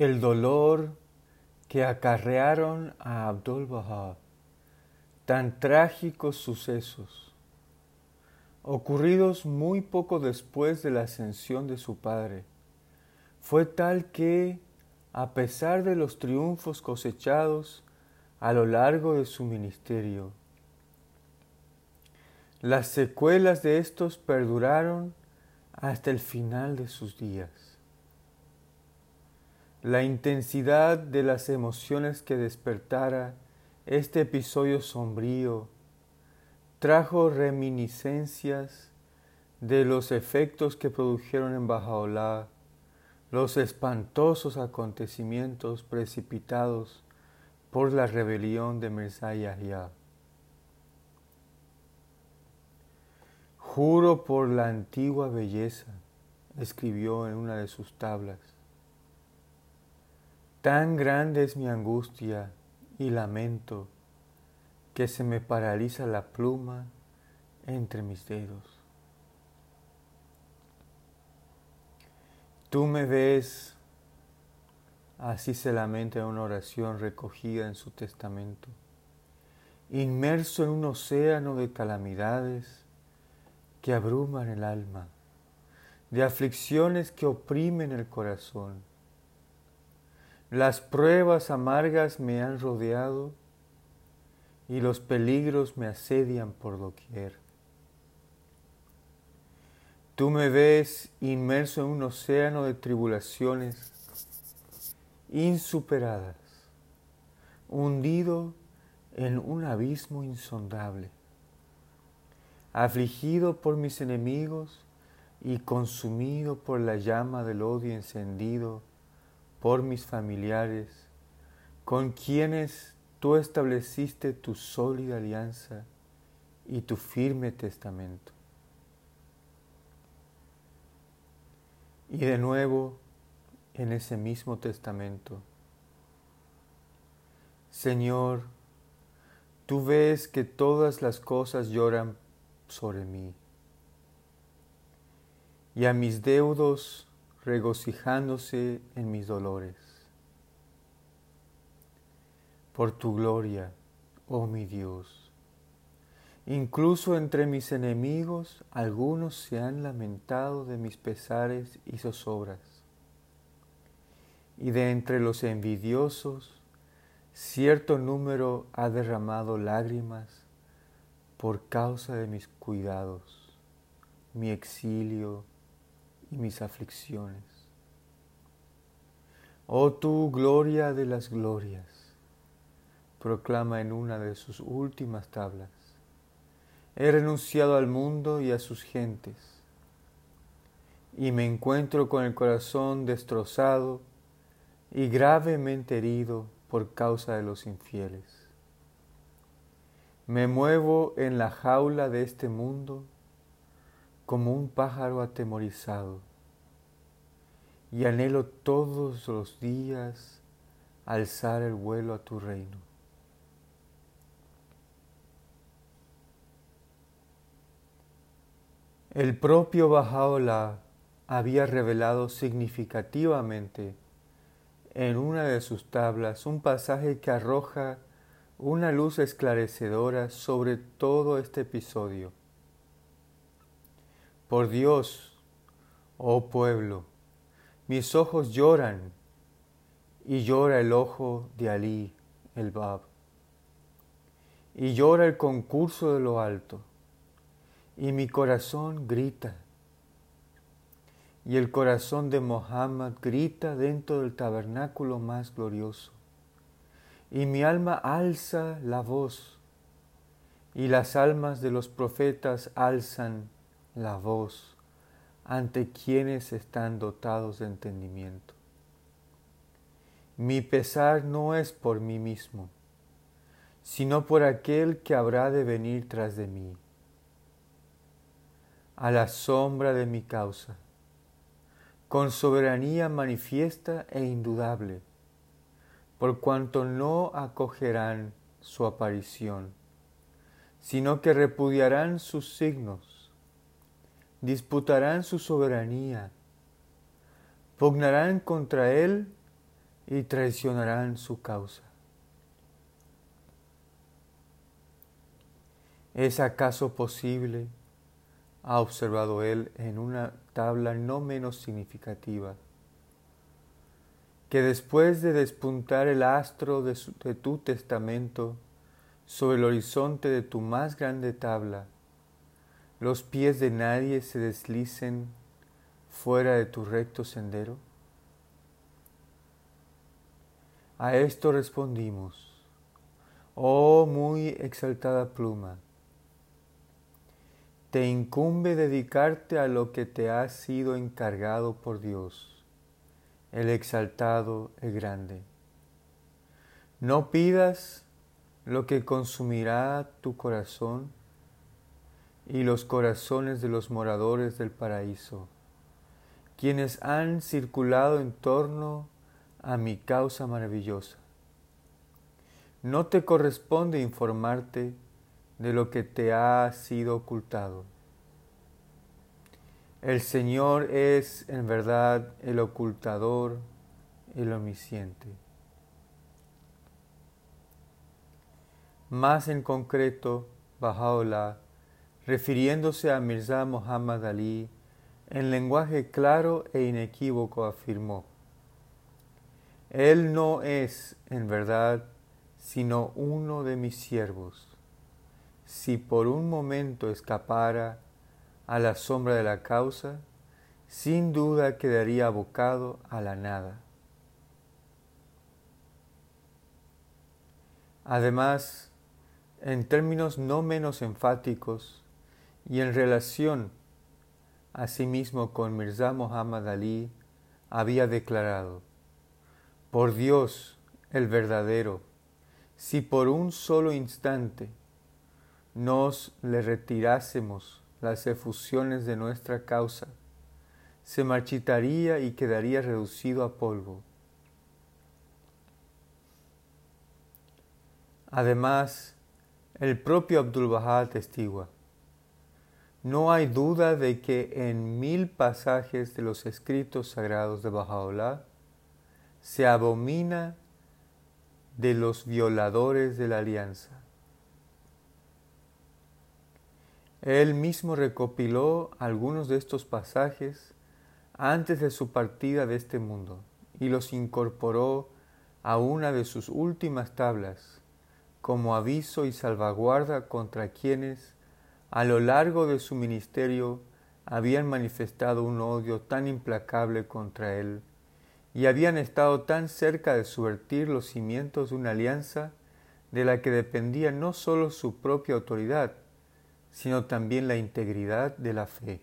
El dolor que acarrearon a Abdul Baha tan trágicos sucesos, ocurridos muy poco después de la ascensión de su padre, fue tal que, a pesar de los triunfos cosechados a lo largo de su ministerio, las secuelas de estos perduraron hasta el final de sus días. La intensidad de las emociones que despertara este episodio sombrío trajo reminiscencias de los efectos que produjeron en Bajaola los espantosos acontecimientos precipitados por la rebelión de Mirza. Juro por la antigua belleza, escribió en una de sus tablas. Tan grande es mi angustia y lamento que se me paraliza la pluma entre mis dedos. Tú me ves, así se lamenta en una oración recogida en su testamento, inmerso en un océano de calamidades que abruman el alma, de aflicciones que oprimen el corazón. Las pruebas amargas me han rodeado y los peligros me asedian por doquier. Tú me ves inmerso en un océano de tribulaciones insuperadas, hundido en un abismo insondable afligido por mis enemigos y consumido por la llama del odio encendido por mis familiares, con quienes tú estableciste tu sólida alianza y tu firme testamento. Y de nuevo, en ese mismo testamento, Señor, tú ves que todas las cosas lloran sobre mí. Y a mis deudos regocijándose en mis dolores. Por tu gloria, oh mi Dios. Incluso entre mis enemigos algunos se han lamentado de mis pesares y zozobras. Y de entre los envidiosos, cierto número ha derramado lágrimas por causa de mis cuidados, mi exilio y mis aflicciones. Oh tu gloria de las glorias, proclama en una de sus últimas tablas, he renunciado al mundo y a sus gentes, y me encuentro con el corazón destrozado y gravemente herido por causa de los infieles. Me muevo en la jaula de este mundo como un pájaro atemorizado y anhelo todos los días alzar el vuelo a tu reino. El propio Bajaola había revelado significativamente en una de sus tablas un pasaje que arroja una luz esclarecedora sobre todo este episodio. Por Dios, oh pueblo, mis ojos lloran y llora el ojo de Ali, el Bab, y llora el concurso de lo alto, y mi corazón grita, y el corazón de Mohammed grita dentro del tabernáculo más glorioso. Y mi alma alza la voz, y las almas de los profetas alzan la voz ante quienes están dotados de entendimiento. Mi pesar no es por mí mismo, sino por aquel que habrá de venir tras de mí, a la sombra de mi causa, con soberanía manifiesta e indudable por cuanto no acogerán su aparición, sino que repudiarán sus signos, disputarán su soberanía, pugnarán contra él y traicionarán su causa. ¿Es acaso posible, ha observado él en una tabla no menos significativa, que después de despuntar el astro de, tu testamento sobre el horizonte de tu más grande tabla, los pies de nadie se deslicen fuera de tu recto sendero? A esto respondimos, oh muy exaltada pluma, te incumbe dedicarte a lo que te ha sido encargado por Dios, el exaltado, el grande. No pidas lo que consumirá tu corazón y los corazones de los moradores del paraíso, quienes han circulado en torno a mi causa maravillosa. No te corresponde informarte de lo que te ha sido ocultado. El Señor es en verdad el ocultador, el omnisciente. Más en concreto, Bajaola, refiriéndose a Mirza Muhammad Ali, en lenguaje claro e inequívoco afirmó, Él no es, en verdad, sino uno de mis siervos si por un momento escapara a la sombra de la causa, sin duda quedaría abocado a la nada. Además, en términos no menos enfáticos y en relación asimismo con Mirza Muhammad Ali, había declarado, por Dios el verdadero, si por un solo instante nos le retirásemos las efusiones de nuestra causa, se marchitaría y quedaría reducido a polvo. Además, el propio Abdul Bahá testigua, no hay duda de que en mil pasajes de los escritos sagrados de Baha'u'llah se abomina de los violadores de la alianza. Él mismo recopiló algunos de estos pasajes antes de su partida de este mundo y los incorporó a una de sus últimas tablas como aviso y salvaguarda contra quienes a lo largo de su ministerio habían manifestado un odio tan implacable contra él y habían estado tan cerca de subvertir los cimientos de una alianza de la que dependía no sólo su propia autoridad, sino también la integridad de la fe.